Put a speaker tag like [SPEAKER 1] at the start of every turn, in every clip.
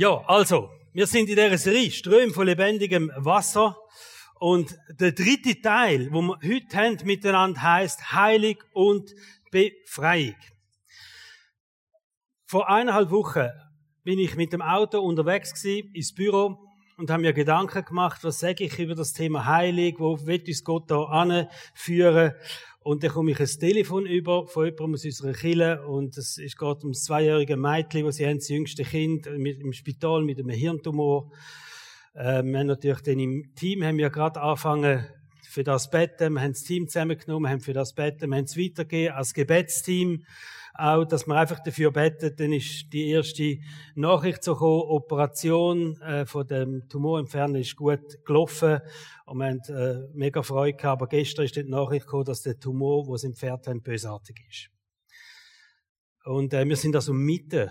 [SPEAKER 1] Ja, also, wir sind in dieser Serie Ström von lebendigem Wasser. Und der dritte Teil, wo wir heute haben miteinander heißt Heilig und Befreiung. Vor eineinhalb Wochen bin ich mit dem Auto unterwegs gewesen, ins Büro und habe mir Gedanken gemacht, was sage ich über das Thema Heilig, wo wird uns Gott da anführen? Und dann komme ich ein Telefon über von jemandem aus unserer Kille und es geht um das zweijährige Mädchen, wo sie haben, das jüngste Kind im Spital mit einem Hirntumor. Äh, wir haben natürlich dann im Team haben wir gerade angefangen für das Betten, wir haben das Team zusammengenommen, haben für das Betten, wir haben es weitergegeben als Gebetsteam auch, dass man einfach dafür betet, dann ist die erste Nachricht so gekommen, Operation äh, von dem Tumor entfernen ist gut gelaufen und wir haben äh, mega Freude gehabt, aber gestern ist die Nachricht gekommen, dass der Tumor, wo sie entfernt haben, bösartig ist. Und äh, wir sind also mitten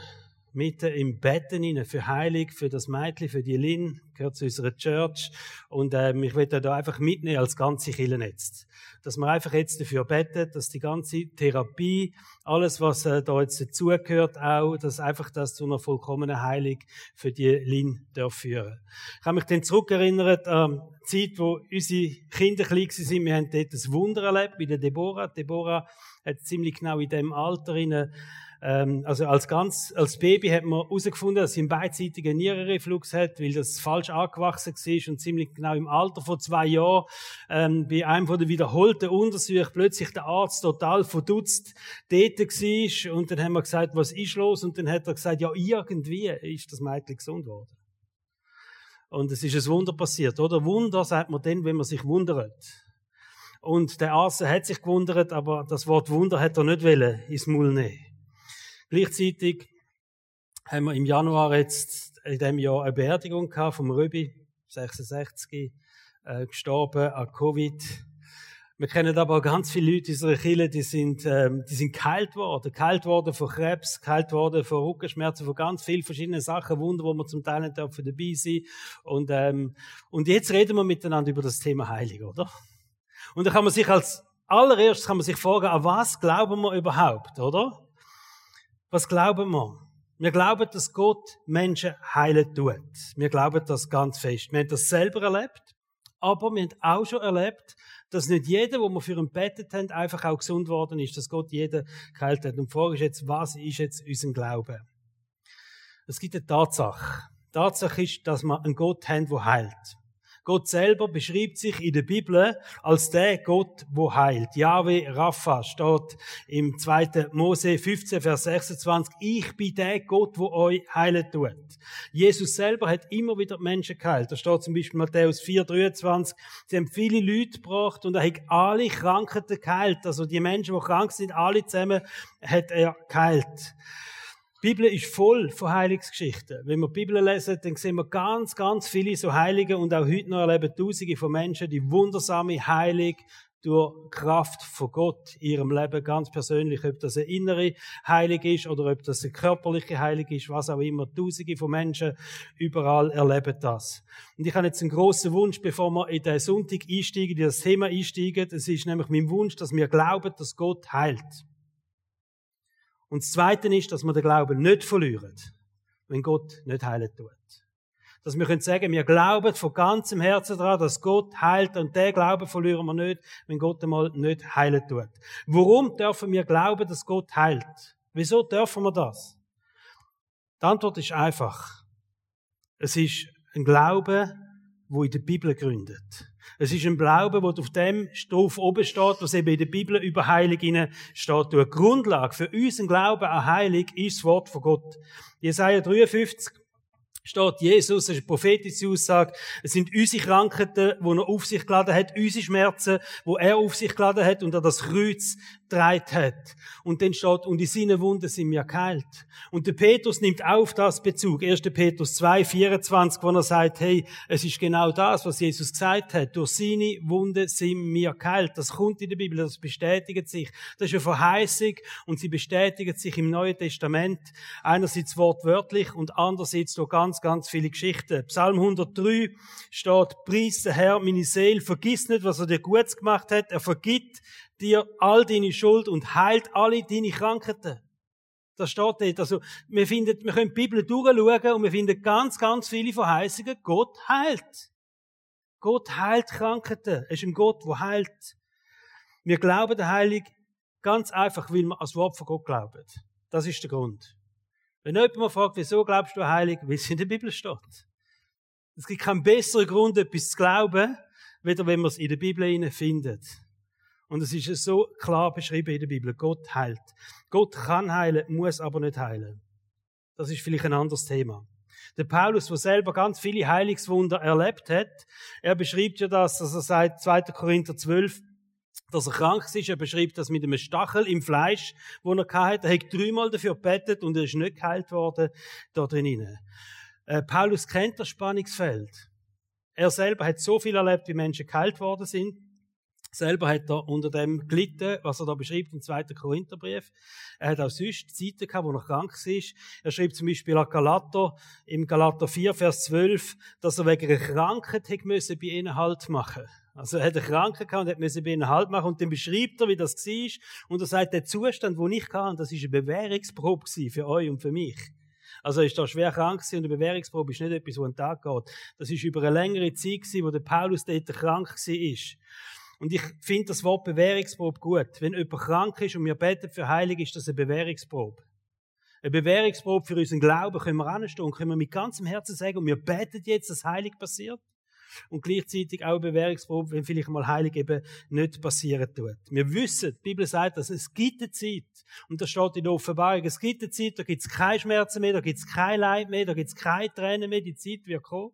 [SPEAKER 1] mitten im Betten rein, für Heilig, für das Mädchen, für die Lin, gehört zu unserer Church. Und ähm, ich will da einfach mitnehmen als ganze Kirchennetz. Dass wir einfach jetzt dafür beten, dass die ganze Therapie, alles, was äh, da jetzt dazugehört, auch, dass einfach das zu einer vollkommenen Heilung für die Lin darf führen. Ich habe mich dann zurückerinnert an die Zeit, wo unsere Kinder klein waren. Wir haben dort ein Wunder erlebt bei der Deborah. Deborah hat ziemlich genau in dem Alter rein ähm, also als ganz, als Baby hat man herausgefunden, dass sie einen beidseitigen Nierenreflux hat, weil das falsch angewachsen war und ziemlich genau im Alter von zwei Jahren, ähm, bei einem von den wiederholten Untersuchungen plötzlich der Arzt total verdutzt dort war und dann haben wir gesagt, was ist los? Und dann hat er gesagt, ja, irgendwie ist das Mädchen gesund worden. Und es ist ein Wunder passiert, oder? Wunder sagt man dann, wenn man sich wundert. Und der Arzt hat sich gewundert, aber das Wort Wunder hat er nicht wollen ins Maul nehmen. Gleichzeitig haben wir im Januar jetzt in diesem Jahr eine Beerdigung gehabt vom Röbi, 66, äh, gestorben an Covid. Wir kennen aber auch ganz viele Leute in unserer Kirche, die sind, ähm, die sind geheilt worden. Geheilt worden von Krebs, geheilt worden von Rückenschmerzen, von ganz vielen verschiedenen Sachen, Wunder, wo wir zum Teil nicht dabei sein. Und, ähm, und jetzt reden wir miteinander über das Thema Heilig, oder? Und da kann man sich als allererstes kann man sich fragen, an was glauben wir überhaupt, oder? Was glauben wir? Wir glauben, dass Gott Menschen heilen tut. Wir glauben das ganz fest. Wir haben das selber erlebt, aber wir haben auch schon erlebt, dass nicht jeder, wo wir für ihn betet haben, einfach auch gesund worden ist, dass Gott jeden geheilt hat. Und die Frage ist jetzt, was ist jetzt unser Glaube? Es gibt eine Tatsache. Die Tatsache ist, dass wir einen Gott haben, der heilt. Gott selber beschreibt sich in der Bibel als der Gott, wo heilt. Yahweh Rapha steht im 2. Mose 15, Vers 26. Ich bin der Gott, wo euch heilen tut. Jesus selber hat immer wieder Menschen geheilt. Da steht zum Beispiel Matthäus 4, 23. Sie haben viele Leute gebracht und er hat alle Krankheiten geheilt. Also die Menschen, die krank sind, alle zusammen hat er geheilt. Die Bibel ist voll von Heilungsgeschichten. Wenn wir die Bibel lesen, dann sehen wir ganz, ganz viele so Heilige und auch heute noch erleben Tausende von Menschen, die wundersame Heilung durch Kraft von Gott in ihrem Leben ganz persönlich, ob das eine innere Heilig ist oder ob das eine körperliche Heilig ist, was auch immer. Tausende von Menschen überall erleben das. Und ich habe jetzt einen großen Wunsch, bevor wir in den Sonntag einsteigen, in das Thema einsteigen. Es ist nämlich mein Wunsch, dass wir glauben, dass Gott heilt. Und das Zweite ist, dass wir den Glauben nicht verlieren, wenn Gott nicht heilen tut. Dass wir können sagen, wir glauben von ganzem Herzen daran, dass Gott heilt und den Glauben verlieren wir nicht, wenn Gott einmal nicht heilen tut. Warum dürfen wir glauben, dass Gott heilt? Wieso dürfen wir das? Die Antwort ist einfach. Es ist ein Glaube, wo in der Bibel gründet. Es ist ein Glaube, wo auf dem Stoff oben steht, was eben in der Bibel über Heilig steht. Die Grundlage für unseren Glauben an Heilig ist das Wort von Gott. Jesaja 53 steht Jesus, das ist eine prophetische Aussage. Es sind unsere Krankheiten, die er auf sich geladen hat, unsere Schmerzen, wo er auf sich geladen hat und er das Kreuz getragen hat. Und dann steht, und in seinen Wunden sind wir geheilt. Und der Petrus nimmt auf das Bezug. 1. Petrus 2, 24, wo er sagt, hey, es ist genau das, was Jesus gesagt hat. Durch seine Wunden sind wir geheilt. Das kommt in der Bibel, das bestätigt sich. Das ist eine Verheißung und sie bestätigt sich im Neuen Testament. Einerseits wortwörtlich und andererseits durch ganz, ganz viele Geschichten. Psalm 103 steht, Preis der Herr, meine Seele, vergiss nicht, was er dir Gutes gemacht hat. Er vergibt dir all deine Schuld und heilt alle deine Krankheiten. Das steht dort. Also, wir finden, wir können die Bibel durchschauen und wir finden ganz, ganz viele Verheißungen. Gott heilt. Gott heilt Krankheiten. Er ist ein Gott, der heilt. Wir glauben der Heilig ganz einfach, weil wir als Wort von Gott glauben. Das ist der Grund. Wenn jemand mal fragt, wieso glaubst du Heilig, wie es in der Bibel steht. Es gibt keinen besseren Grund, etwas zu glauben, weder wenn man es in der Bibel findet. Und es ist so klar beschrieben in der Bibel. Gott heilt. Gott kann heilen, muss aber nicht heilen. Das ist vielleicht ein anderes Thema. Der Paulus, der selber ganz viele Heilungswunder erlebt hat, er beschreibt ja das, dass er seit 2. Korinther 12, dass er krank ist. Er beschreibt das mit einem Stachel im Fleisch, wo er hatte. Er hat dreimal dafür bettet und er ist nicht geheilt worden da drinnen. Äh, Paulus kennt das Spannungsfeld. Er selber hat so viel erlebt, wie Menschen geheilt worden sind selber hat er unter dem gelitten, was er da beschreibt im zweiten Korintherbrief. Er hat auch sonst Zeiten gehabt, wo er krank war. Er schreibt zum Beispiel an Galater, im Galater 4, Vers 12, dass er wegen einer Krankheit hätte müssen bei ihnen Halt machen. Also er hat eine Krankheit gehabt und hat müssen bei ihnen Halt machen und dann beschreibt er, wie das war. Und er sagt, der Zustand, wo ich kann, das ist eine Bewährungsprobe für euch und für mich. Also ist da schwer krank und eine Bewährungsprobe ist nicht etwas, wo ein Tag geht. Das ist über eine längere Zeit gewesen, wo der Paulus dort krank war. Und ich finde das Wort Bewährungsprobe gut. Wenn jemand krank ist und wir beten für Heilig, ist das eine Bewährungsprobe. Eine Bewährungsprobe für unseren Glauben können wir anstehen und können wir mit ganzem Herzen sagen, und wir beten jetzt, dass Heilig passiert. Und gleichzeitig auch eine Bewährungsprobe, wenn vielleicht mal Heilig eben nicht passieren tut. Wir wissen, die Bibel sagt, dass es gibt eine Zeit, und das steht in der Offenbarung, es gibt eine Zeit, da gibt es keine Schmerzen mehr, da gibt es kein Leid mehr, da gibt es keine Tränen mehr, die Zeit wird kommen.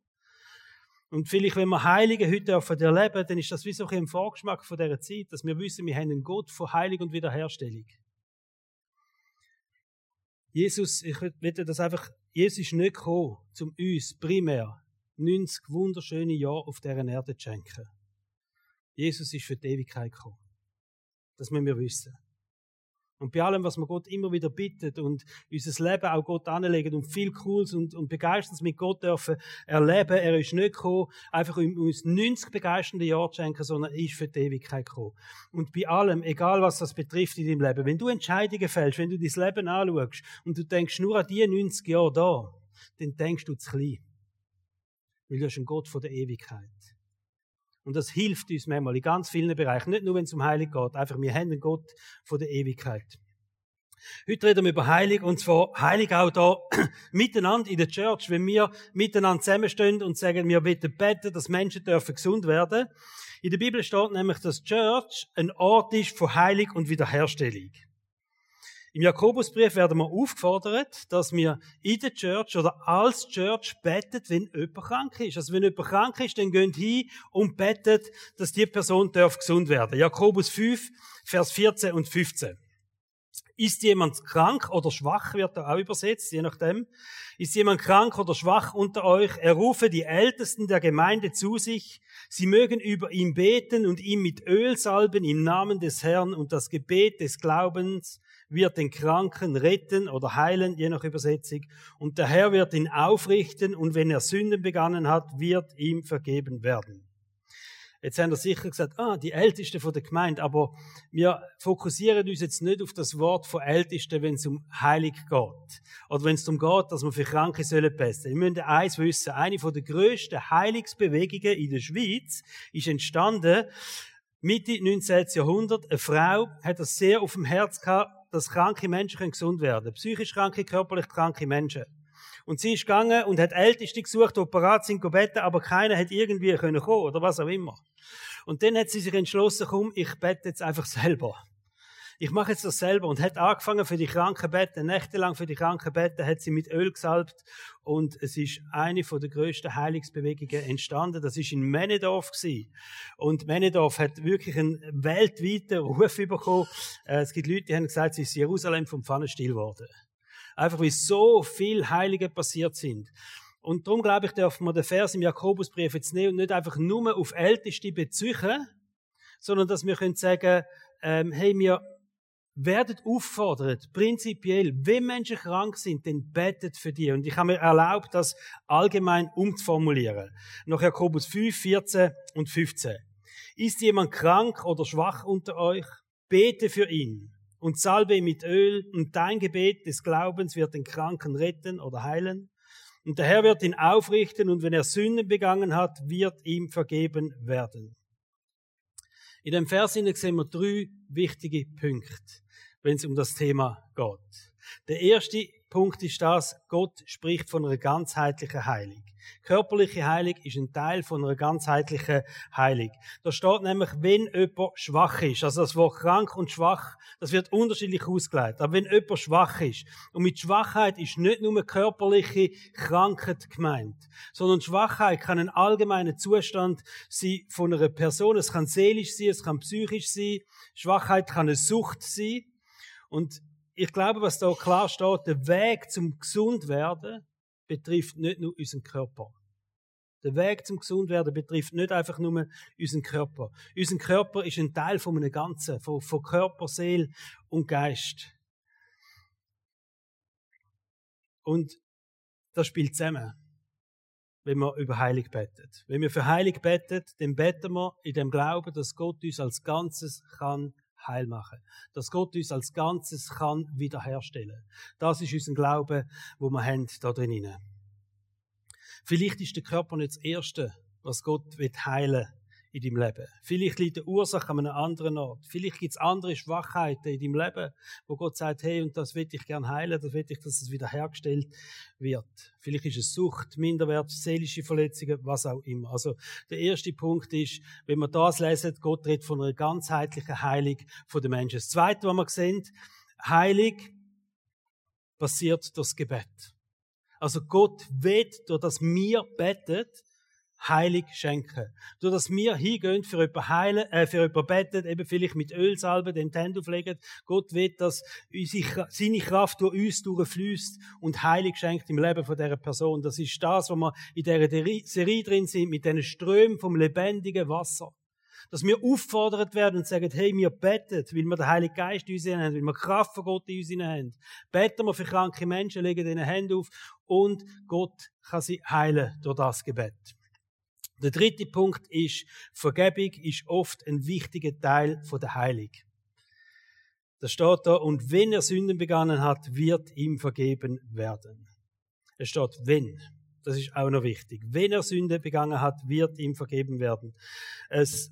[SPEAKER 1] Und vielleicht, wenn wir Heilige heute erleben, dann ist das wie so ein Vorgeschmack von dieser Zeit, dass wir wissen, wir haben einen Gott von Heilig und Wiederherstellung. Jesus, ich würde das einfach, Jesus ist nicht gekommen, um uns primär 90 wunderschöne Jahre auf dieser Erde zu schenken. Jesus ist für die Ewigkeit gekommen. Das müssen wir wissen. Und bei allem, was wir Gott immer wieder bittet und unser Leben auch Gott anlegen und viel Cooles und, und Begeisterndes mit Gott dürfen erleben, er ist nicht gekommen, einfach um uns 90 begeisternde Jahre zu schenken, sondern er ist für die Ewigkeit gekommen. Und bei allem, egal was das betrifft in deinem Leben, wenn du Entscheidungen fällst, wenn du dein Leben anschaust und du denkst nur an die 90 Jahre da, dann denkst du zu klein. Weil du hast einen Gott von der Ewigkeit. Und das hilft uns manchmal in ganz vielen Bereichen. Nicht nur, wenn es um Heilig geht. Einfach, wir haben einen Gott von der Ewigkeit. Heute reden wir über Heilig, und zwar Heilig auch da miteinander in der Church, wenn wir miteinander zusammenstehen und sagen, wir bitten beten, dass Menschen dürfen gesund werden. In der Bibel steht nämlich, dass Church ein Ort ist von Heilig und Wiederherstellung. Im Jakobusbrief werden wir aufgefordert, dass wir in der Church oder als Church betet, wenn jemand krank ist. Also wenn jemand krank ist, dann gehen hin und betet, dass die Person darf gesund werden. Jakobus 5, Vers 14 und 15. Ist jemand krank oder schwach, wird da auch übersetzt, je nachdem. Ist jemand krank oder schwach unter euch? Er rufe die Ältesten der Gemeinde zu sich. Sie mögen über ihn beten und ihn mit Öl salben im Namen des Herrn und das Gebet des Glaubens wird den Kranken retten oder heilen, je nach Übersetzung. Und der Herr wird ihn aufrichten und wenn er Sünden begangen hat, wird ihm vergeben werden. Jetzt haben wir sicher gesagt, ah, die Ältesten von der Gemeinde, aber wir fokussieren uns jetzt nicht auf das Wort von Ältesten, wenn es um Heilig geht. Oder wenn es darum geht, dass wir für Kranke sollen besten. Wir müssen eins wissen, eine von der grössten Heilungsbewegungen in der Schweiz ist entstanden Mitte 19. Jahrhundert. Eine Frau hat das sehr auf dem Herz gehabt, dass kranke Menschen gesund werden können. Psychisch kranke, körperlich kranke Menschen. Und sie ist gegangen und hat Älteste gesucht, die parat sind, beten, aber keiner hat irgendwie können kommen oder was auch immer. Und dann hat sie sich entschlossen, komm, ich bete jetzt einfach selber ich mache jetzt das selber und hat angefangen für die Krankenbetten, nächtelang für die Krankenbetten, hat sie mit Öl gesalbt und es ist eine von der größten Heilungsbewegungen entstanden. Das ist in Menedorf gewesen. Und Menedorf hat wirklich einen weltweiten Ruf bekommen. Äh, es gibt Leute, die haben gesagt, es ist Jerusalem vom Pfannenstiel geworden. Einfach wie so viel Heilige passiert sind. Und darum glaube ich, dürfen wir den Vers im Jakobusbrief jetzt nicht einfach nur auf Älteste beziehen, sondern dass wir können sagen, ähm, hey, wir werdet auffordert, prinzipiell, wenn Menschen krank sind, dann betet für die. Und ich habe mir erlaubt, das allgemein umzuformulieren. Nach Jakobus 5, 14 und 15. Ist jemand krank oder schwach unter euch? Bete für ihn. und salbe ihn mit Öl und dein Gebet des Glaubens wird den Kranken retten oder heilen. Und der Herr wird ihn aufrichten und wenn er Sünden begangen hat, wird ihm vergeben werden. In dem Vers sehen wir drei wichtige Punkte, wenn es um das Thema geht. Der erste Punkt ist das, Gott spricht von einer ganzheitlichen Heilung. Körperliche Heilung ist ein Teil von einer ganzheitlichen Heilung. Da steht nämlich, wenn jemand schwach ist. Also das Wort krank und schwach, das wird unterschiedlich ausgelegt. Aber wenn jemand schwach ist, und mit Schwachheit ist nicht nur körperliche Krankheit gemeint, sondern Schwachheit kann ein allgemeiner Zustand sein von einer Person. Es kann seelisch sein, es kann psychisch sein. Schwachheit kann eine Sucht sein. Und ich glaube, was da klar steht, der Weg zum Gesundwerden betrifft nicht nur unseren Körper. Der Weg zum Gesundwerden betrifft nicht einfach nur unseren Körper. Unser Körper ist ein Teil von einem Ganzen, von, von Körper, Seele und Geist. Und das spielt zusammen, wenn wir über Heilig betet. Wenn wir für Heilig betet, dann beten wir in dem Glauben, dass Gott uns als Ganzes kann heil machen. Dass Gott uns als Ganzes kann wiederherstellen. Das ist unser Glaube, wo wir haben da drinnen. Vielleicht ist der Körper nicht das Erste, was Gott heilen in deinem Leben. Vielleicht liegt die Ursache an einem anderen Ort. Vielleicht gibt es andere Schwachheiten in deinem Leben, wo Gott sagt, hey, und das will ich gern heilen, das will ich, dass es wiederhergestellt wird. Vielleicht ist es Sucht, Minderwert, seelische Verletzungen, was auch immer. Also, der erste Punkt ist, wenn wir das lesen, Gott redet von einer ganzheitlichen Heilung der Menschen. Das zweite, was wir sehen, Heilig passiert durch das Gebet. Also Gott will, durch das wir beten, heilig schenken. Durch dass wir hingehen, für jemanden heilen, äh, für jemanden beten, eben vielleicht mit Ölsalbe den Tend auflegen. Gott will, dass unsere, seine Kraft durch uns durchfließt und heilig schenkt im Leben von dieser Person. Das ist das, was wir in dieser Serie drin sind, mit diesen Strömen vom lebendigen Wasser. Dass wir auffordert werden und sagen, hey, wir beten, weil wir den Heiligen Geist in uns haben, weil wir Kraft von Gott in uns haben. Beten wir für kranke Menschen, legen ihnen Hände auf und Gott kann sie heilen durch das Gebet. Der dritte Punkt ist, Vergebung ist oft ein wichtiger Teil von der Heilung. Da steht da, und wenn er Sünden begangen hat, wird ihm vergeben werden. Es steht, wenn. Das ist auch noch wichtig. Wenn er Sünde begangen hat, wird ihm vergeben werden. Es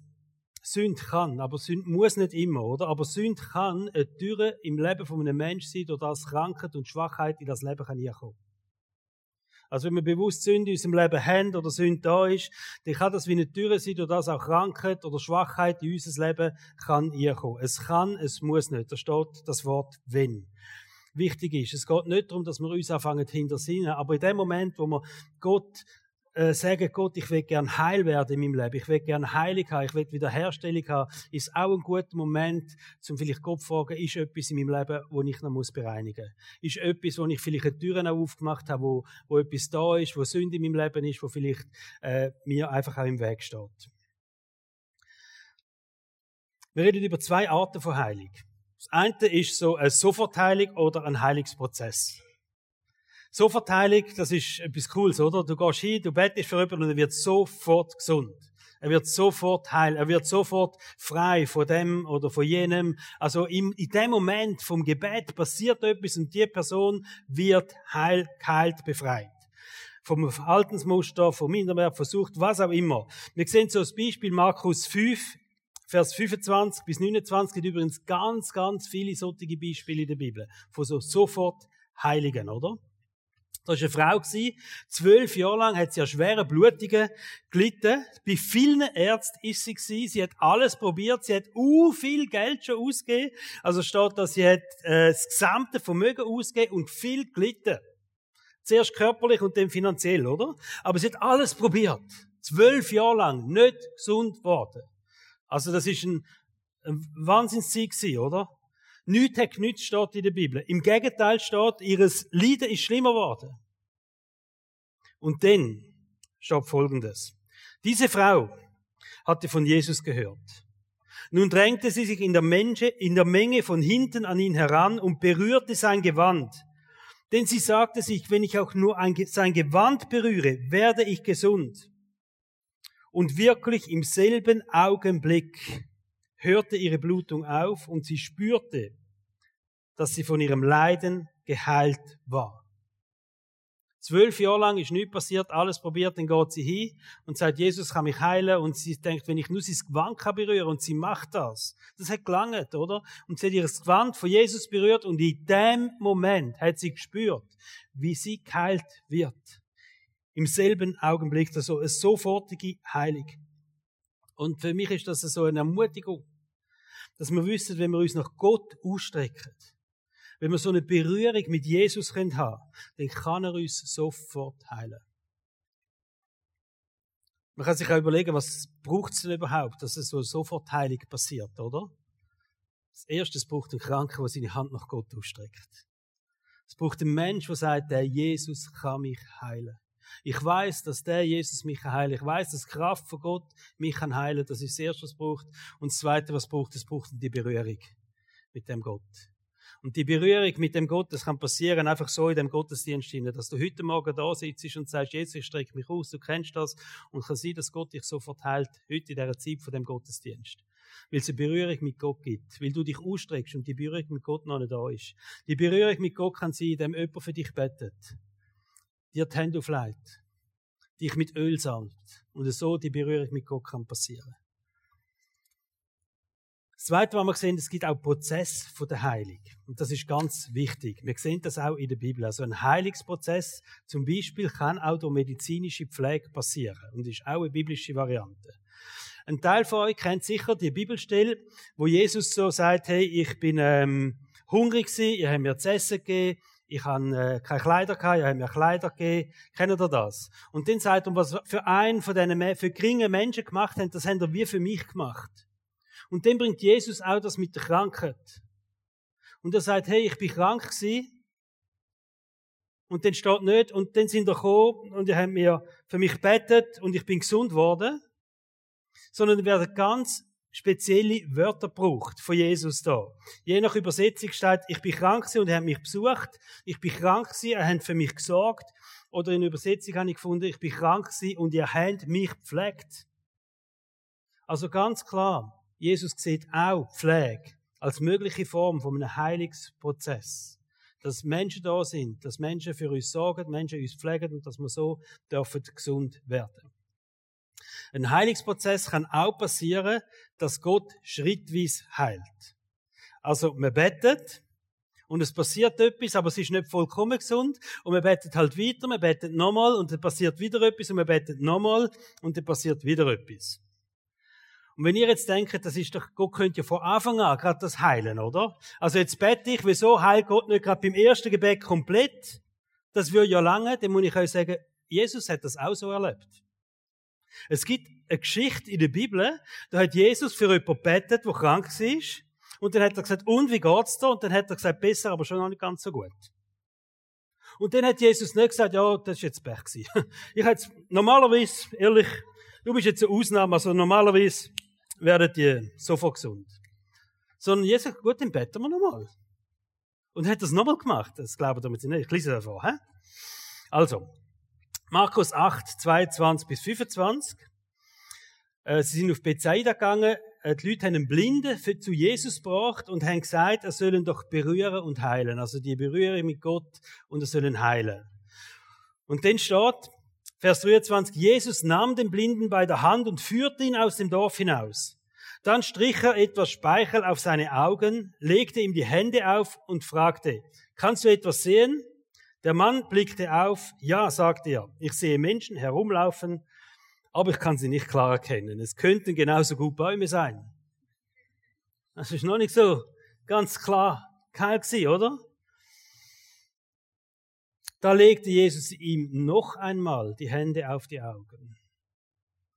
[SPEAKER 1] Sünd kann, aber Sünd muss nicht immer, oder? Aber Sünd kann eine Tür im Leben von einem Menschen sein, durch das Krankheit und Schwachheit in das Leben kann kommen. Also wenn wir bewusst Sünde in unserem Leben haben oder Sünde da ist, dann kann das wie eine Tür sein, durch das auch Krankheit oder Schwachheit in unser Leben kann kommen. Es kann, es muss nicht. Da steht das Wort wenn. Wichtig ist, es geht nicht darum, dass wir uns anfangen hintersinnen, aber in dem Moment, wo wir Gott äh, sagen, Gott, ich will gern heil werden in meinem Leben, ich will gern Heilig haben, ich will Wiederherstellung haben, ist auch ein guter Moment, zum vielleicht Gott zu fragen, ist etwas in meinem Leben, wo ich noch muss bereinigen muss? Ist etwas, wo ich vielleicht eine auch aufgemacht habe, wo, wo etwas da ist, wo Sünde in meinem Leben ist, wo vielleicht äh, mir einfach auch im Weg steht? Wir reden über zwei Arten von Heilung. Das eine ist so eine Sofortheilung oder ein Heilungsprozess. So Verteilung, das ist etwas Cooles, oder? Du gehst hin, du bettest für jemanden und er wird sofort gesund. Er wird sofort heil, er wird sofort frei von dem oder von jenem. Also in, in dem Moment vom Gebet passiert etwas und die Person wird heil, geheilt, befreit. Vom Verhaltensmuster, vom Minderwert, versucht, was auch immer. Wir sehen so das Beispiel Markus 5, Vers 25 bis 29 gibt übrigens ganz, ganz viele solche Beispiele in der Bibel. Von so sofort Heiligen, oder? Das war eine Frau. Zwölf Jahre lang hat sie an schweren Blutungen gelitten. Bei vielen Ärzten ist sie gewesen. Sie hat alles probiert. Sie hat u viel Geld schon ausgegeben. Also steht da, sie hat äh, das gesamte Vermögen ausgegeben und viel gelitten. Zuerst körperlich und dann finanziell, oder? Aber sie hat alles probiert. Zwölf Jahre lang nicht gesund geworden. Also das ist ein, ein Wahnsinnszeit gewesen, oder? Nichts hat genützt, steht in der Bibel. Im Gegenteil steht, ihres Leiden ist schlimmer geworden. Und dann steht Folgendes. Diese Frau hatte von Jesus gehört. Nun drängte sie sich in der, Menge, in der Menge von hinten an ihn heran und berührte sein Gewand. Denn sie sagte sich, wenn ich auch nur ein, sein Gewand berühre, werde ich gesund. Und wirklich im selben Augenblick hörte ihre Blutung auf und sie spürte, dass sie von ihrem Leiden geheilt war. Zwölf Jahre lang ist nichts passiert, alles probiert, dann geht sie hin und sagt, Jesus kann mich heilen und sie denkt, wenn ich nur sein Gewand kann berühren und sie macht das. Das hat gelangt, oder? Und sie hat ihr Gewand von Jesus berührt und in dem Moment hat sie gespürt, wie sie geheilt wird. Im selben Augenblick, also eine sofortige Heilung. Und für mich ist das so eine Ermutigung, dass wir wissen, wenn wir uns nach Gott ausstrecken, wenn wir so eine Berührung mit Jesus haben können, dann kann er uns sofort heilen. Man kann sich auch überlegen, was braucht es denn überhaupt, dass es so sofort Heilung passiert, oder? Das erste, es braucht einen Kranken, der seine Hand nach Gott ausstreckt. Es braucht einen Mensch, der sagt, der Jesus kann mich heilen. Ich weiß, dass der Jesus mich heilen. Ich weiß, dass Kraft von Gott mich kann heilen. Das ist das Erste, was es braucht. Und das Zweite, was es braucht, es braucht die Berührung mit dem Gott. Und die Berührung mit dem Gott, das kann passieren einfach so in dem Gottesdienst hinein, dass du heute Morgen da sitzt und sagst, Jesus, ich strecke mich aus, du kennst das, und kann sein, dass Gott dich so verteilt, heute in dieser Zeit von dem Gottesdienst. Weil es eine Berührung mit Gott gibt, weil du dich ausstreckst und die Berührung mit Gott noch nicht da ist. Die Berührung mit Gott kann sein, indem jemand für dich betet, dir die Hände auflegt, dich mit Öl salbt und so die Berührung mit Gott kann passieren. Das Zweite, was wir sehen, es gibt auch Prozess von der Heilung. Und das ist ganz wichtig. Wir sehen das auch in der Bibel. Also ein Heilungsprozess zum Beispiel kann auch durch medizinische Pflege passieren. Und ist auch eine biblische Variante. Ein Teil von euch kennt sicher die Bibelstelle, wo Jesus so sagt, hey, ich bin ähm, hungrig gewesen, ihr habt mir zu essen gegeben, ich habe äh, keine Kleider gehabt, ihr habt mir Kleider gegeben. Kennt ihr das? Und dann sagt er, was für einen von diesen für geringe Menschen gemacht haben, das haben er wie für mich gemacht. Und dann bringt Jesus auch das mit der Krankheit. Und er sagt, hey, ich bin krank gewesen. Und dann steht nicht, und dann sind er gekommen und ihr habt mir für mich betet und ich bin gesund worden. Sondern da werden ganz spezielle Wörter gebraucht von Jesus da. Je nach Übersetzung steht, ich bin krank gewesen und er hat mich besucht. Ich bin krank gewesen, er hat für mich gesorgt. Oder in der Übersetzung habe ich gefunden, ich bin krank gewesen und ihr habt mich gepflegt. Also ganz klar, Jesus sieht auch Pflege als mögliche Form von einem Heilungsprozess. Dass Menschen da sind, dass Menschen für uns sorgen, Menschen uns pflegen und dass wir so dürfen gesund werden. Ein Heilungsprozess kann auch passieren, dass Gott schrittweise heilt. Also, man betet, und es passiert etwas, aber es ist nicht vollkommen gesund. Und man betet halt weiter, man betet nochmal und dann passiert wieder etwas und man betet nochmal und dann passiert wieder etwas. Und wenn ihr jetzt denkt, das ist doch, Gott könnte ja von Anfang an gerade das heilen, oder? Also jetzt bete ich, wieso heilt Gott nicht gerade beim ersten Gebet komplett? Das würde ja lange, dann muss ich euch sagen, Jesus hat das auch so erlebt. Es gibt eine Geschichte in der Bibel, da hat Jesus für jemanden gebetet, der krank war. Und dann hat er gesagt, und wie geht's da? Und dann hat er gesagt, besser, aber schon noch nicht ganz so gut. Und dann hat Jesus nicht gesagt, ja, das ist jetzt Pech gewesen. Ich hätte normalerweise, ehrlich, du bist jetzt eine Ausnahme, also normalerweise werdet ihr sofort gesund. Sondern Jesus sagt, gut, dann beten wir nochmal. Und hat das nochmal gemacht. Das glauben damit nicht. Ich lese davor. He? Also, Markus 8, 22 bis 25. Äh, sie sind auf Bethsaida gegangen. Äh, die Leute haben einen Blinden für, zu Jesus gebracht und haben gesagt, er soll ihn doch berühren und heilen. Also die Berührung mit Gott und er soll ihn heilen. Und dann steht, Vers 23, Jesus nahm den Blinden bei der Hand und führte ihn aus dem Dorf hinaus. Dann strich er etwas Speichel auf seine Augen, legte ihm die Hände auf und fragte, kannst du etwas sehen? Der Mann blickte auf, ja, sagte er, ich sehe Menschen herumlaufen, aber ich kann sie nicht klar erkennen. Es könnten genauso gut Bäume sein. Das ist noch nicht so ganz klar kein gewesen, oder? Da legte Jesus ihm noch einmal die Hände auf die Augen.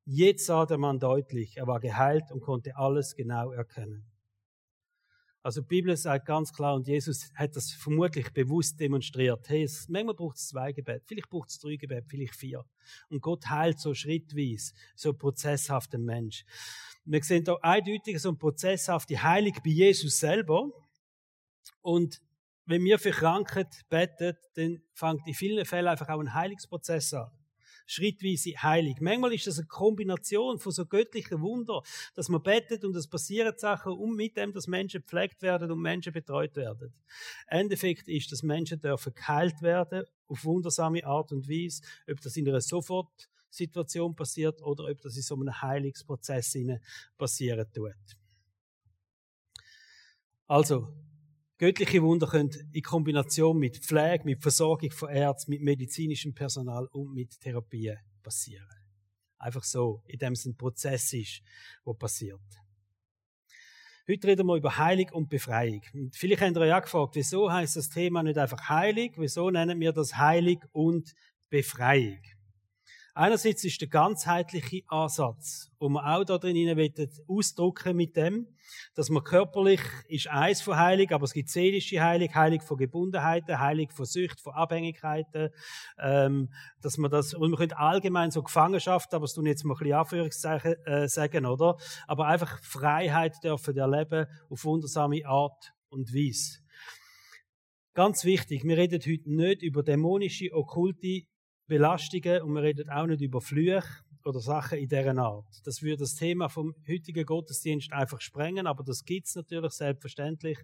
[SPEAKER 1] Jetzt sah der Mann deutlich, er war geheilt und konnte alles genau erkennen. Also die Bibel sagt ganz klar, und Jesus hat das vermutlich bewusst demonstriert. Hey, es, manchmal braucht es zwei Gebete, vielleicht braucht es drei Gebete, vielleicht vier. Und Gott heilt so schrittweise, so prozesshaft den Mensch. Wir sehen da eindeutig so eine prozesshafte Heilung bei Jesus selber. Und wenn wir für Krankheit beten, dann fängt in vielen Fällen einfach auch ein Heilungsprozess an. schrittweise heilig. Manchmal ist das eine Kombination von so göttlichen Wunder, dass man bettet und es passieren Sachen, um mit dem, dass Menschen gepflegt werden und Menschen betreut werden. Endeffekt ist, dass Menschen dürfen geheilt werden auf wundersame Art und Weise, ob das in einer Sofortsituation passiert oder ob das in so einem Heilungsprozess passieren tut. Also, göttliche Wunder können in Kombination mit Pflege, mit Versorgung von Ärzten, mit medizinischem Personal und mit Therapien passieren. Einfach so, in dem es ein Prozess ist, wo passiert. Heute reden wir über Heilung und Befreiung. Und vielleicht habt ihr ja gefragt, wieso heißt das Thema nicht einfach Heilig? Wieso nennen wir das Heilig und Befreiung? Einerseits ist der ganzheitliche Ansatz, wo wir auch da drin ausdrücken mit dem, dass man körperlich ist eins von Heilig, aber es gibt seelische Heilig, Heilig von Gebundenheiten, Heilig von Sucht, von Abhängigkeiten, ähm, dass man das, und man könnte allgemein so Gefangenschaft, aber es tun jetzt mal ein bisschen Anführungszeichen äh, sagen, oder? Aber einfach Freiheit dürfen erleben auf wundersame Art und Weise. Ganz wichtig, wir reden heute nicht über dämonische, okkulte Belastungen und wir reden auch nicht über Flüche oder Sachen in dieser Art. Das würde das Thema vom heutigen Gottesdienst einfach sprengen, aber das gibt's natürlich selbstverständlich.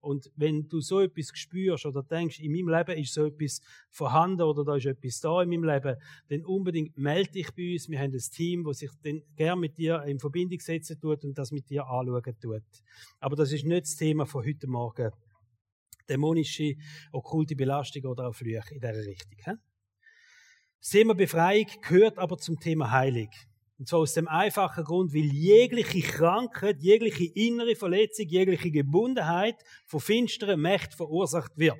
[SPEAKER 1] Und wenn du so etwas spürst oder denkst, in meinem Leben ist so etwas vorhanden oder da ist etwas da in meinem Leben, dann unbedingt melde dich bei uns. Wir haben ein Team, das sich dann gern mit dir in Verbindung setzen tut und das mit dir anschauen tut. Aber das ist nicht das Thema von heute Morgen. Dämonische, okkulte Belastung oder auch Flüche in dieser Richtung. He? Das Thema Befreiung gehört aber zum Thema Heilig. Und zwar aus dem einfachen Grund, weil jegliche Krankheit, jegliche innere Verletzung, jegliche Gebundenheit von finsteren Mächten verursacht wird.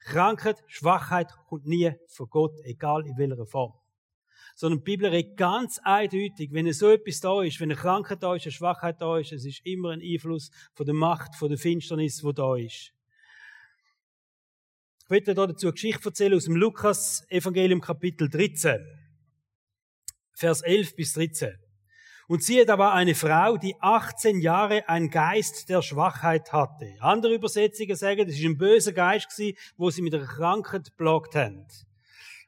[SPEAKER 1] Krankheit, Schwachheit kommt nie von Gott, egal in welcher Form. Sondern die Bibel redet ganz eindeutig, wenn so etwas da ist, wenn eine Krankheit da ist, eine Schwachheit da ist, es ist immer ein Einfluss von der Macht, von der Finsternis, wo da ist. Ich möchte dazu eine Geschichte erzählen aus dem Lukas Evangelium Kapitel 13. Vers 11 bis 13. Und siehe, da war eine Frau, die 18 Jahre ein Geist der Schwachheit hatte. Andere Übersetzungen sagen, das ist ein böser Geist gewesen, wo sie mit einer Krankheit blockt haben.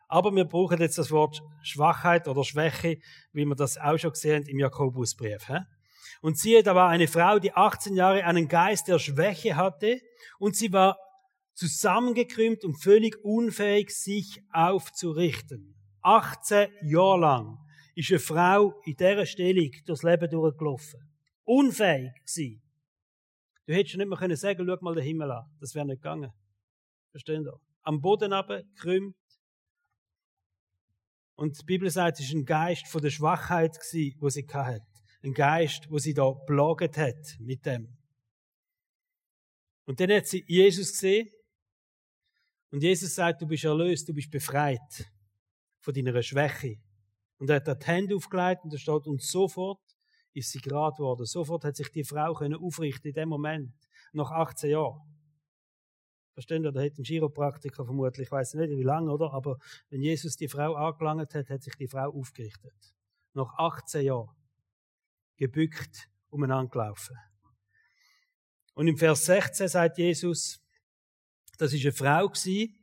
[SPEAKER 1] Aber wir brauchen jetzt das Wort Schwachheit oder Schwäche, wie wir das auch schon gesehen haben im Jakobusbrief. Und siehe, da war eine Frau, die 18 Jahre einen Geist der Schwäche hatte und sie war zusammengekrümmt und völlig unfähig, sich aufzurichten. 18 Jahre lang ist eine Frau in dieser Stellung durchs Leben durchgelaufen. Unfähig gewesen. Du hättest nicht mehr können sagen, schau mal den Himmel an. Das wäre nicht gegangen. Verstehen ihr? Am Boden aber krümmt. Und die Bibel sagt, es ist ein Geist von der Schwachheit wo sie hatte. Ein Geist, wo sie da plaget hat mit dem. Und dann hat sie Jesus gesehen und Jesus sagt, du bist erlöst, du bist befreit von deiner Schwäche. Und er hat die Hände aufgelegt und da steht, und sofort ist sie gerade geworden. Sofort hat sich die Frau können aufrichten in dem Moment, nach 18 Jahren. Verstehen ihr? Da hat ein Chiropraktiker vermutlich, ich weiß nicht wie lange, oder? Aber wenn Jesus die Frau angelangt hat, hat sich die Frau aufgerichtet. Nach 18 Jahren. Gebückt, umeinander gelaufen. Und im Vers 16 sagt Jesus, das ist eine Frau gewesen,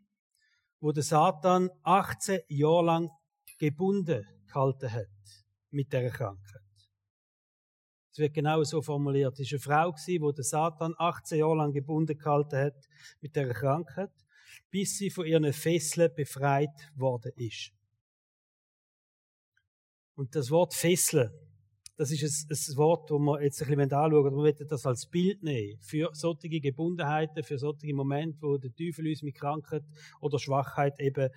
[SPEAKER 1] wo der Satan 18 Jahre lang gebunden gehalten hat mit der Krankheit. Es wird genau so formuliert. Es ist eine Frau gewesen, wo der Satan 18 Jahre lang gebunden gehalten hat mit der Krankheit, bis sie von ihren Fesseln befreit worden ist. Und das Wort Fesseln, das ist ein, ein Wort, das wir jetzt ein bisschen anschauen wollen. Wir wollen das als Bild nehmen für solche Gebundenheiten, für solche Momente, wo der Teufel uns mit Krankheit oder Schwachheit eben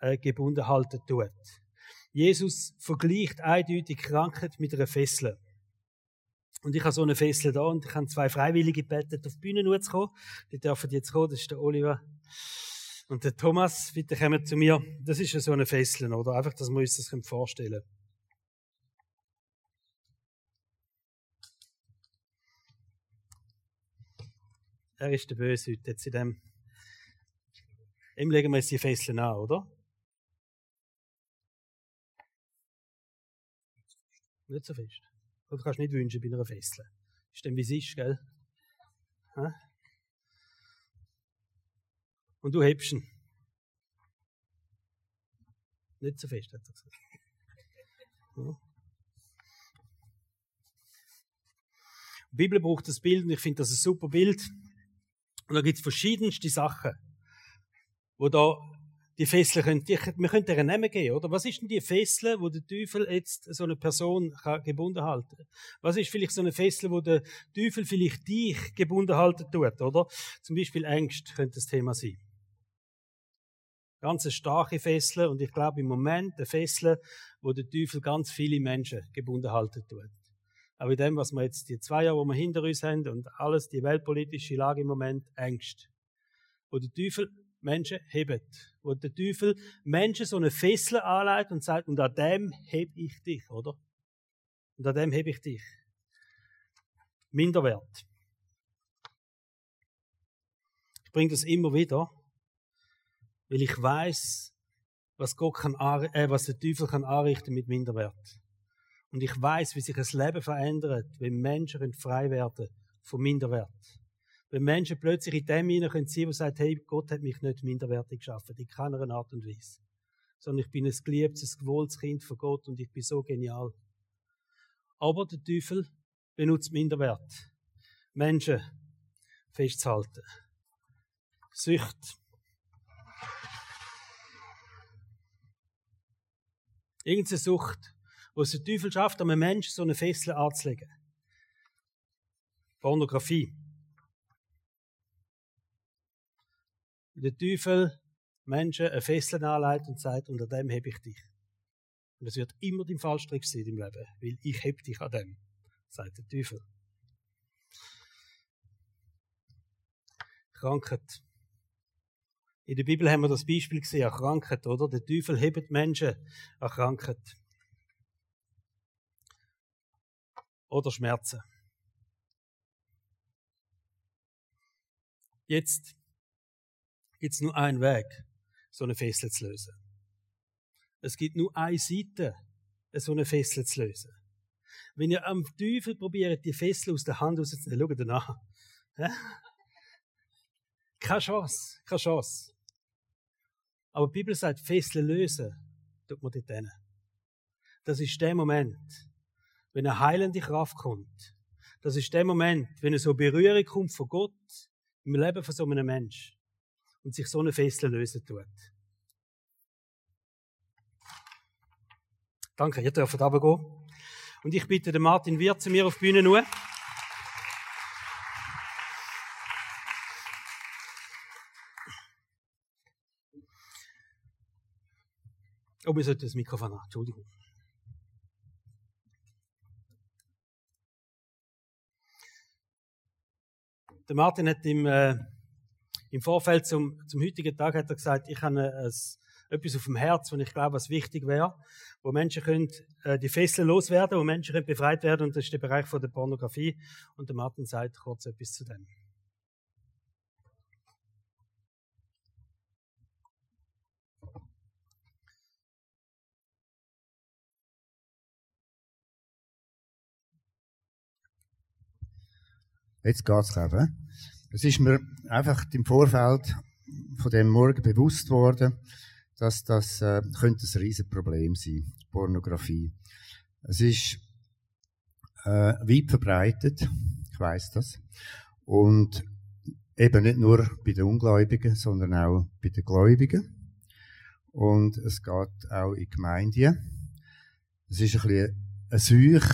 [SPEAKER 1] äh, gebunden halten tut. Jesus vergleicht eindeutig Krankheit mit einer Fessel. Und ich habe so eine Fessel da und ich habe zwei Freiwillige gebeten, auf die Bühne zu kommen. Die dürfen jetzt kommen, das ist der Oliver und der Thomas. Bitte kommen zu mir. Das ist so eine Fessel, oder? Einfach, dass wir uns das vorstellen können. Er ist der Böse heute jetzt in dem. Ihm legen wir jetzt die Fesseln an, oder? Nicht so fest. Du kannst nicht wünschen bei einer Fessel. Ist denn wie es ist, gell? Und du hebst ihn. Nicht so fest, hat er gesagt. Die Bibel braucht das Bild und ich finde das ein super Bild. Und da gibt es verschiedenste Sachen, wo da die Fesseln können, die, wir können einen Namen geben, oder? Was ist denn die Fessel, wo der Teufel jetzt so eine Person kann gebunden halten? Was ist vielleicht so eine Fessel, wo der Teufel vielleicht dich gebunden halten tut, oder? Zum Beispiel Ängste könnte das Thema sein. Ganz starke Fessel und ich glaube im Moment eine Fessel, wo der Teufel ganz viele Menschen gebunden halten tut. Auch in dem, was wir jetzt die zwei Jahre, wo wir hinter uns haben und alles, die weltpolitische Lage im Moment, Ängste. Wo der Teufel Menschen hebt. Wo der Teufel Menschen so eine Fessel anlegt und sagt, und an dem heb ich dich, oder? Und an dem heb ich dich. Minderwert. Ich bringe das immer wieder, weil ich weiß, was Gott kann, äh, was der Teufel kann anrichten mit Minderwert. Und ich weiß, wie sich das Leben verändert, wenn Menschen frei werden von Minderwert. Wenn Menschen plötzlich in dem hinein können sehen, wo sagen, hey, Gott hat mich nicht minderwertig geschaffen, in keiner Art und Weise. Sondern ich bin ein geliebtes, gewolltes Kind von Gott und ich bin so genial. Aber der Teufel benutzt Minderwert. Menschen festzuhalten. Sucht. Irgendeine Sucht, wo es der Teufel schafft, einem Menschen so eine Fessel anzulegen. Pornografie. der Teufel Menschen eine Fessel anlegt und sagt, unter dem heb ich dich. Und es wird immer dein Fallstrick sein im Leben, weil ich heb dich an dem, sagt der Teufel. Krankheit. In der Bibel haben wir das Beispiel gesehen, an Krankheit, oder? Der Teufel hebt Menschen an Krankheit. Oder Schmerzen. Jetzt gibt es nur einen Weg, so eine Fessel zu lösen. Es gibt nur eine Seite, so eine Fessel zu lösen. Wenn ihr am Teufel probiert, die Fessel aus der Hand rauszunehmen, schaut danach. Keine Chance, keine Chance. Aber die Bibel sagt, Fesseln lösen, tut man dort hin. Das ist der Moment, wenn eine heilende Kraft kommt. Das ist der Moment, wenn eine so Berührung kommt von Gott im Leben von so einem Menschen und sich so eine Fessel lösen tut. Danke, ihr dürft runtergehen. Und ich bitte den Martin Wirt zu mir auf die Bühne nur. Oh, wir sollten das Mikrofon an. Entschuldigung. Der Martin hat im äh, im Vorfeld zum, zum heutigen Tag hat er gesagt, ich habe ein, etwas auf dem Herz, was ich glaube, was wichtig wäre, wo Menschen können, äh, die Fesseln loswerden, wo Menschen können befreit werden, und das ist der Bereich von der Pornografie. Und der Martin sagt kurz etwas zu dem.
[SPEAKER 2] Jetzt geht's, glaube ich. Es ist mir einfach im Vorfeld von dem Morgen bewusst worden, dass das äh, könnte ein Riesenproblem sein, Pornografie. Es ist äh, weit verbreitet, ich weiß das, und eben nicht nur bei den Ungläubigen, sondern auch bei den Gläubigen. Und es geht auch in Gemeinden. Es ist ein bisschen ein Seuch,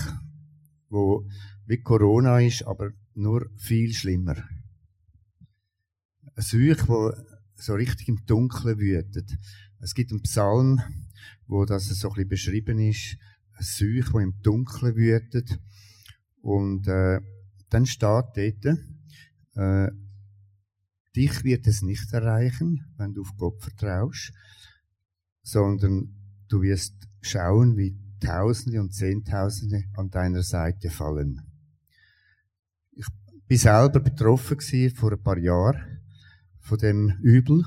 [SPEAKER 2] wo wie Corona ist, aber nur viel schlimmer ein Seuch, wo so richtig im Dunkeln wütet. Es gibt einen Psalm, wo das so ein bisschen beschrieben ist, ein Seuch, wo im Dunkeln wütet. Und äh, dann steht dort, äh, dich wird es nicht erreichen, wenn du auf Gott vertraust, sondern du wirst schauen, wie Tausende und Zehntausende an deiner Seite fallen. Ich bin selber betroffen gewesen vor ein paar Jahren von dem Übel.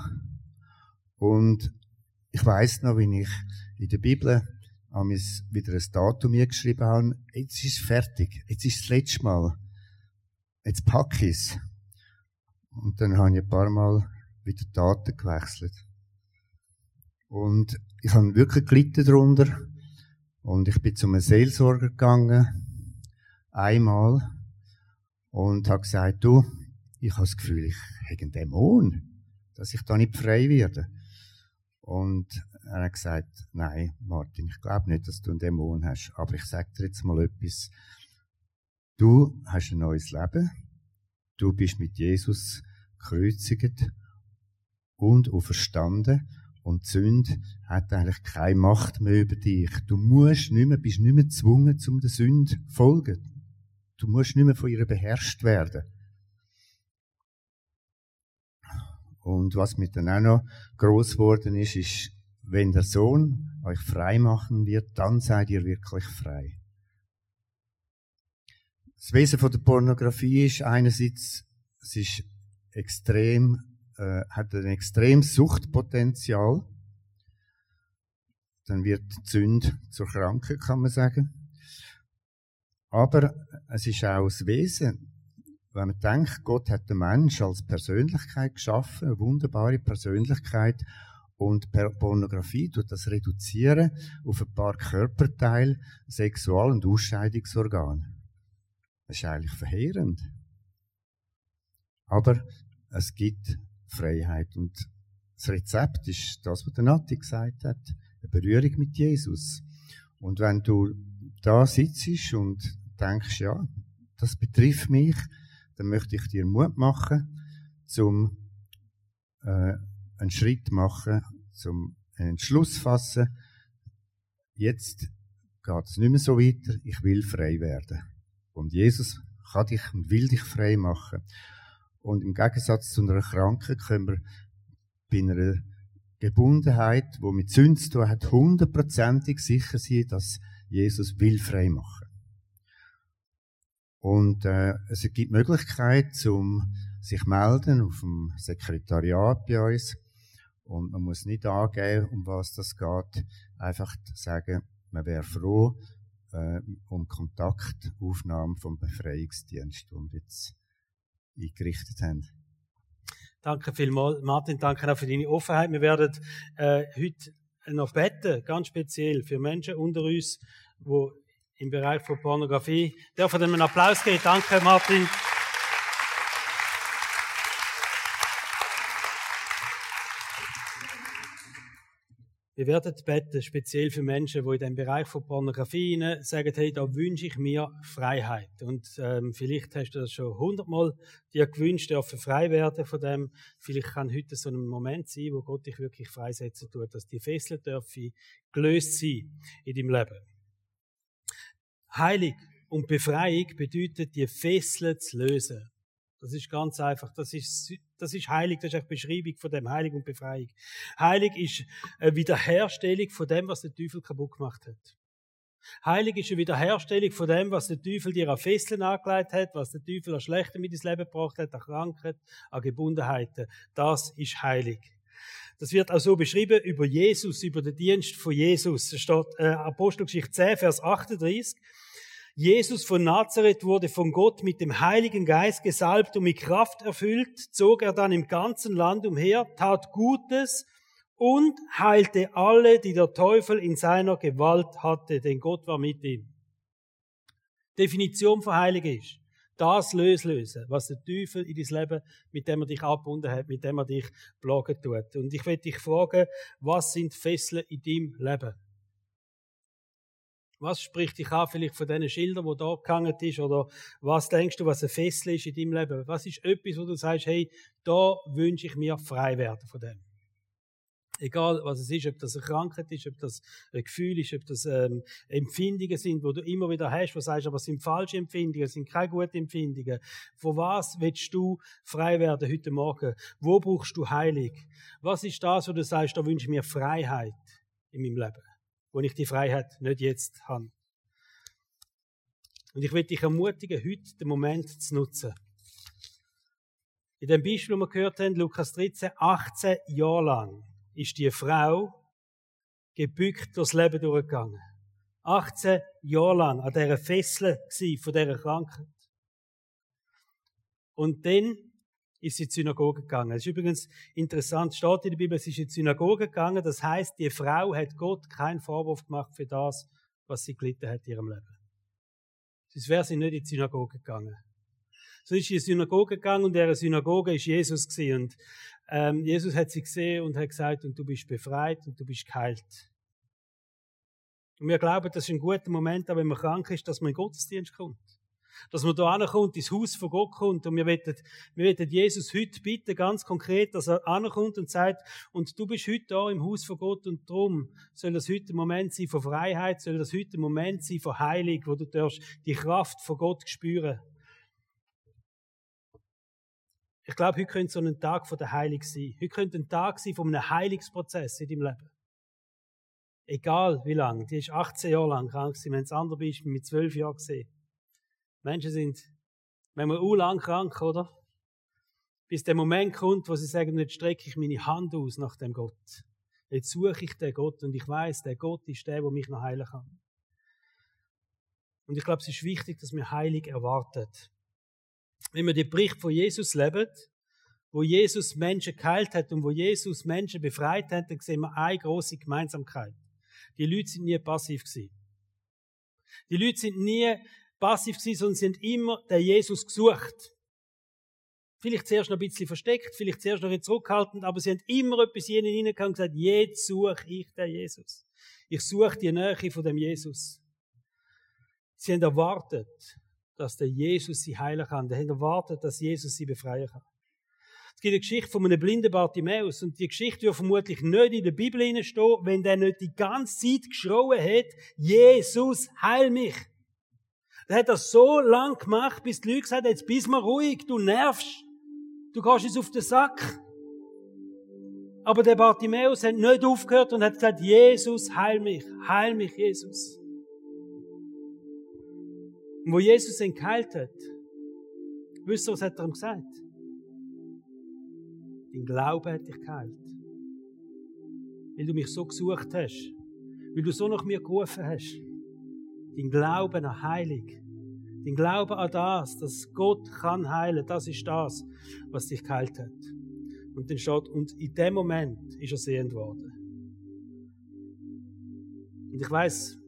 [SPEAKER 2] Und ich weiß noch, wie ich in der Bibel haben wieder ein Datum geschrieben habe. Jetzt ist es fertig. Jetzt ist das letzte Mal. Jetzt packe ich es. Und dann habe ich ein paar Mal wieder Daten gewechselt. Und ich habe wirklich gelitten darunter. Und ich bin zu einem Seelsorger gegangen. Einmal. Und habe gesagt, du, ich habe das Gefühl, ich habe einen Dämon. Dass ich da nicht frei werde. Und er hat gesagt, nein, Martin, ich glaube nicht, dass du einen Dämon hast. Aber ich sage dir jetzt mal etwas. Du hast ein neues Leben. Du bist mit Jesus gekreuzigt und auferstanden. Und die Sünde hat eigentlich keine Macht mehr über dich. Du musst nicht mehr, bist nicht mehr gezwungen, zum der Sünde zu folgen. Du musst nicht mehr von ihr beherrscht werden. Und was mir dann auch noch groß geworden ist, ist, wenn der Sohn euch frei machen wird, dann seid ihr wirklich frei. Das Wesen von der Pornografie ist einerseits, es ist extrem, äh, hat ein extremes Suchtpotenzial. Dann wird die Sünde zur Krankheit, kann man sagen. Aber es ist auch das Wesen, wenn man denkt, Gott hat den Mensch als Persönlichkeit geschaffen, eine wunderbare Persönlichkeit, und Pornografie tut das reduzieren auf ein paar Körperteile, Sexual- und Ausscheidungsorgane. Das ist eigentlich verheerend. Aber es gibt Freiheit. Und das Rezept ist das, was der Nati gesagt hat. Eine Berührung mit Jesus. Und wenn du da sitzt und denkst, ja, das betrifft mich, dann möchte ich dir Mut machen, zum äh, einen Schritt machen, zum einen Entschluss fassen. Jetzt geht es nicht mehr so weiter. Ich will frei werden. Und Jesus kann dich und will dich frei machen. Und im Gegensatz zu einer Krankheit können wir bei einer Gebundenheit, wo mit Sünden zu tun hat, hundertprozentig sicher sein, dass Jesus will frei machen. Und äh, es gibt Möglichkeit, zum sich melden auf dem Sekretariat bei uns. Und man muss nicht angeben, um was das geht. Einfach sagen, man wäre froh, äh, um Kontaktaufnahme vom Befreiungsdienst, den wir jetzt eingerichtet haben.
[SPEAKER 1] Danke vielmals, Martin. Danke auch für deine Offenheit. Wir werden äh, heute noch beten, ganz speziell für Menschen unter uns, die im Bereich von Pornografie. Dürfen wir einen Applaus geben? Danke, Martin. Wir werden beten, speziell für Menschen, die in dem Bereich von Pornografie sagen, hey, da wünsche ich mir Freiheit. Und ähm, vielleicht hast du das schon hundertmal dir gewünscht, dürfen frei werden von dem. Vielleicht kann heute so ein Moment sein, wo Gott dich wirklich freisetzen tut, dass die Fesseln dürfen gelöst sein in deinem Leben. Heilig und Befreiung bedeutet, die Fesseln zu lösen. Das ist ganz einfach. Das ist, das ist heilig. Das ist eine Beschreibung von dem Heilig und Befreiung. Heilig ist eine Wiederherstellung von dem, was der Teufel kaputt gemacht hat. Heilig ist eine Wiederherstellung von dem, was der Teufel dir an Fesseln angelegt hat, was der Teufel an Schlechtem mit ins Leben gebracht hat, an Krankheit, an Gebundenheiten. Das ist heilig. Das wird auch so beschrieben über Jesus, über den Dienst von Jesus. Es steht äh, Apostelgeschichte 10, Vers 38. Jesus von Nazareth wurde von Gott mit dem Heiligen Geist gesalbt und mit Kraft erfüllt, zog er dann im ganzen Land umher, tat Gutes und heilte alle, die der Teufel in seiner Gewalt hatte, denn Gott war mit ihm. Definition von Heilig ist, das löslösen, was der Teufel in dein Leben, mit dem er dich abgebunden hat, mit dem er dich plagen tut. Und ich werde dich fragen, was sind Fesseln in deinem Leben? Was spricht dich an, vielleicht von diesen Schildern, wo da gehangen ist? Oder was denkst du, was ein Fessel ist in deinem Leben? Was ist etwas, wo du sagst, hey, da wünsche ich mir frei werden von dem? Egal, was es ist, ob das eine Krankheit ist, ob das ein Gefühl ist, ob das ähm, Empfindungen sind, wo du immer wieder hast, wo du sagst, aber es sind falsche Empfindungen, es sind keine guten Empfindungen. Von was willst du frei werden heute Morgen? Wo brauchst du Heilig? Was ist das, wo du sagst, da wünsche ich mir Freiheit in meinem Leben? Wo ich die Freiheit nicht jetzt habe. Und ich will dich ermutigen, heute den Moment zu nutzen. In dem Beispiel, das wir gehört haben, Lukas 13, 18 Jahre lang ist die Frau gebückt durchs Leben durchgegangen. 18 Jahre lang an dieser Fessel von dieser Krankheit. Und dann ist in die Synagoge gegangen. Es ist übrigens interessant, steht in der Bibel, sie ist in die Synagoge gegangen. Das heißt, die Frau hat Gott keinen Vorwurf gemacht für das, was sie gelitten hat in ihrem Leben. Sonst wäre sie nicht in die Synagoge gegangen. So ist sie in die Synagoge gegangen und in dieser Synagoge ist Jesus gewesen. Und ähm, Jesus hat sie gesehen und hat gesagt, und du bist befreit und du bist geheilt. Und wir glauben, das ist ein guter Moment, wenn man krank ist, dass man in den Gottesdienst kommt. Dass man da ankommt, ins Haus von Gott kommt. Und wir wollen, wir wollen Jesus heute bitten, ganz konkret, dass er ankommt und sagt, und du bist heute da im Haus von Gott und darum soll das heute ein Moment sein von Freiheit, soll das heute ein Moment sein von Heilung, wo du darfst die Kraft von Gott spüren. Ich glaube, heute könnte so ein Tag von der Heilung sein. Heute könnte ein Tag sein von einem Heilungsprozess in deinem Leben. Egal wie lang. Die ist 18 Jahre lang krank gewesen. Wenn es andere bist, mit 12 Jahren gesehen. Menschen sind, wenn man lang krank, oder? Bis der Moment kommt, wo sie sagen, jetzt strecke ich meine Hand aus nach dem Gott. Jetzt suche ich den Gott und ich weiß, der Gott ist der, der mich noch heilen kann. Und ich glaube, es ist wichtig, dass wir Heilig erwartet. Wenn wir den Bericht von Jesus leben, wo Jesus Menschen geheilt hat und wo Jesus Menschen befreit hat, dann sehen wir eine große Gemeinsamkeit. Die Leute sind nie passiv gewesen. Die Leute sind nie passiv gewesen, sondern sie haben immer den Jesus gesucht. Vielleicht zuerst noch ein bisschen versteckt, vielleicht zuerst noch zurückhaltend, aber sie haben immer etwas in ihnen hineingekommen und gesagt, jetzt suche ich den Jesus. Ich suche die Nähe von dem Jesus. Sie haben erwartet, dass der Jesus sie heilen kann. Sie haben erwartet, dass Jesus sie befreien kann. Es gibt eine Geschichte von einem blinden Bartimäus und die Geschichte wird vermutlich nicht in der Bibel stehen, wenn der nicht die ganze Zeit geschrien hat, Jesus, heil mich. Der hat das so lang gemacht, bis die Leute gesagt haben, jetzt bist mal ruhig, du nervst. Du gehst jetzt auf den Sack. Aber der Bartimäus hat nicht aufgehört und hat gesagt, Jesus, heil mich, heil mich, Jesus. Und wo Jesus ihn geheilt hat, wisst ihr, was hat er ihm gesagt? Dein Glaube hat dich geheilt. Weil du mich so gesucht hast. Weil du so nach mir gerufen hast. Dein Glaube an Heilung. Dein Glaube an das, dass Gott kann heilen, das ist das, was dich geheilt hat. Und dann steht, und in dem Moment ist er sehend worden. Und ich weiß,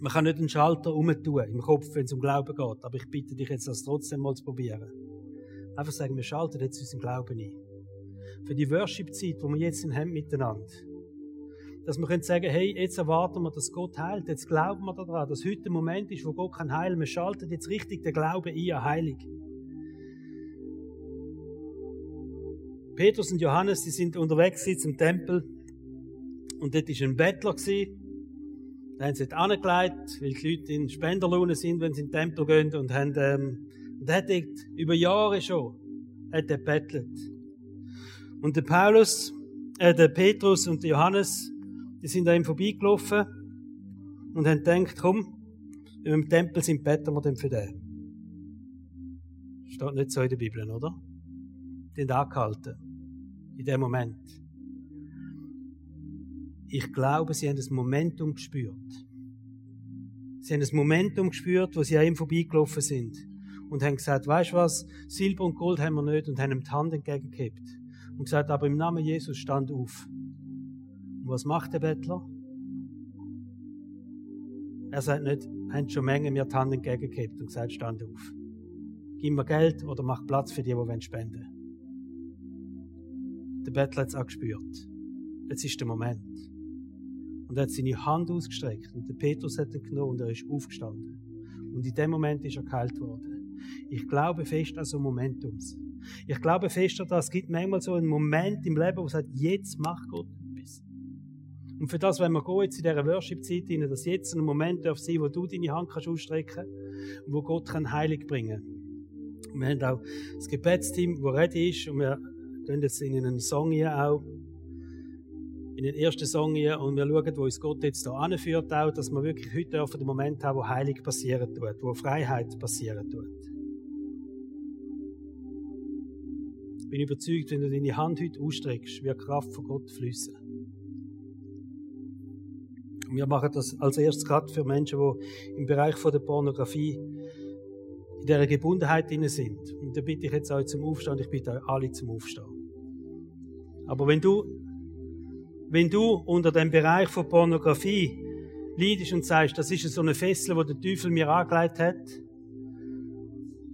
[SPEAKER 1] man kann nicht einen Schalter umtun im Kopf, wenn es um Glauben geht. Aber ich bitte dich jetzt, das trotzdem mal zu probieren. Einfach sagen, wir schalten jetzt unseren Glauben ein für die Worship-Zeit, die wir jetzt haben miteinander. Dass wir können sagen, hey, jetzt erwarten wir, dass Gott heilt. Jetzt glauben wir daran, dass heute der Moment ist, wo Gott kann heilen. Wir schalten jetzt richtig den Glauben ein an Heilung. Petrus und Johannes, die sind unterwegs zum Tempel. Und dort war ein Bettler. Da haben sie dort angelegt, weil die Leute in Spenderlohne sind, wenn sie in den Tempel gehen. Und haben, ähm, und hat dort über Jahre schon, hat er bettelt. Und der Paulus, äh, der Petrus und der Johannes, die sind an ihm vorbeigelaufen und haben gedacht, komm, wenn wir im Tempel sind, beten wir dann für den. Steht nicht so in der Bibel, oder? Die haben angehalten. In dem Moment. Ich glaube, sie haben das Momentum gespürt. Sie haben das Momentum gespürt, wo sie an ihm vorbeigelaufen sind. Und haben gesagt, weißt du was? Silber und Gold haben wir nicht und haben ihm die Hand entgegengehebt und gesagt, aber im Namen Jesus stand auf. Und was macht der Bettler? Er sagt nicht, haben schon Menge mir die Hand entgegengekippt und gesagt, stand auf. Gib mir Geld oder mach Platz für die, die spenden wollen. Der Bettler hat es auch gespürt. Jetzt ist der Moment. Und er hat seine Hand ausgestreckt und der Petrus hat ihn genommen und er ist aufgestanden. Und in dem Moment ist er geheilt worden. Ich glaube fest an so Momentums. Ich glaube fest daran, es gibt manchmal so einen Moment im Leben, wo sagt, jetzt macht Gott. Und für das, wenn wir gehen, jetzt in dieser Worship-Zeit rein, dass jetzt ein Moment darf sein, wo du deine Hand kannst ausstrecken und wo Gott kann Heilig bringen und Wir haben auch das Gebetsteam, das ready ist und wir gehen jetzt in einen Song hier auch in den ersten Song hier und wir schauen, wo uns Gott jetzt hier anführt, auch, dass wir wirklich heute den Moment haben, wo Heilig passieren tut, wo Freiheit passieren tut. Ich bin überzeugt, wenn du deine Hand heute ausstreckst, wird Kraft von Gott fließen. Wir machen das als erstes gerade für Menschen, die im Bereich von der Pornografie in dieser Gebundenheit drin sind. Und dann bitte ich jetzt euch zum Aufstehen ich bitte euch alle zum Aufstehen. Aber wenn du, wenn du unter dem Bereich von Pornografie leidest und sagst, das ist so eine Fessel, wo der Teufel mir angelegt hat,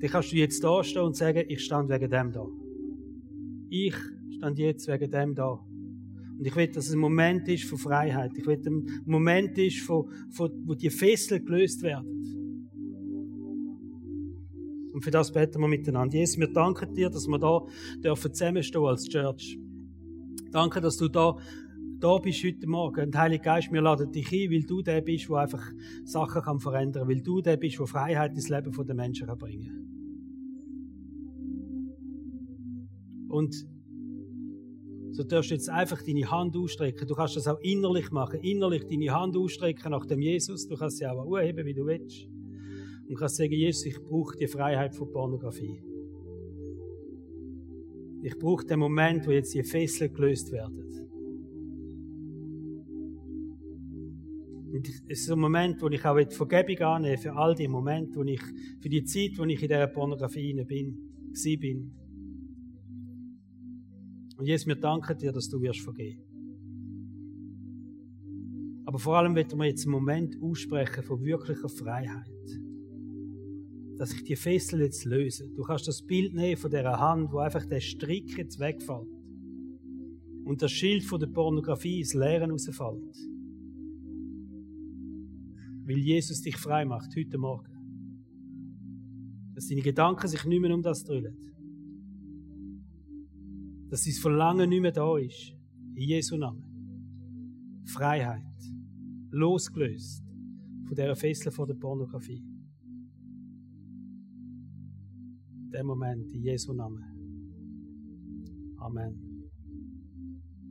[SPEAKER 1] dann kannst du jetzt da stehen und sagen, ich stand wegen dem da. Ich stand jetzt wegen dem da. Und ich will, dass es ein Moment ist von Freiheit. Ich will, dass ein Moment ist, von, von, wo die Fessel gelöst werden. Und für das beten wir miteinander. Jesus, wir danken dir, dass wir da dürfen zusammenstehen als Church. Danke, dass du da, da bist heute Morgen. Und Heiliger Geist, wir laden dich ein, weil du der bist, der einfach Sachen kann verändern kann. Weil du der bist, der Freiheit ins Leben der Menschen bringen kann. Und so darfst du jetzt einfach deine Hand ausstrecken. Du kannst das auch innerlich machen. Innerlich deine Hand ausstrecken nach dem Jesus. Du kannst sie auch anheben, wie du willst. Und kannst sagen, Jesus, ich brauche die Freiheit von Pornografie. Ich brauche den Moment, wo jetzt die Fesseln gelöst werden. Und es ist ein Moment, wo ich auch die Vergebung annehme für all die Momente, wo ich, für die Zeit, wo ich in dieser Pornografie bin, bin. Und Jesus, wir danken dir, dass du wirst vergeben. Aber vor allem wird wir jetzt einen Moment aussprechen von wirklicher Freiheit. Dass ich die Fessel jetzt löse. Du kannst das Bild nehmen von der Hand, wo einfach der Strick jetzt wegfällt. Und das Schild von der Pornografie ins Leeren rausfällt. Weil Jesus dich frei macht, heute Morgen. Dass deine Gedanken sich nicht mehr um das drüllen dass sein Verlangen nicht mehr da ist. In Jesu Namen. Freiheit. Losgelöst von dieser Fessel von der Pornografie. Der Moment in Jesu Namen. Amen.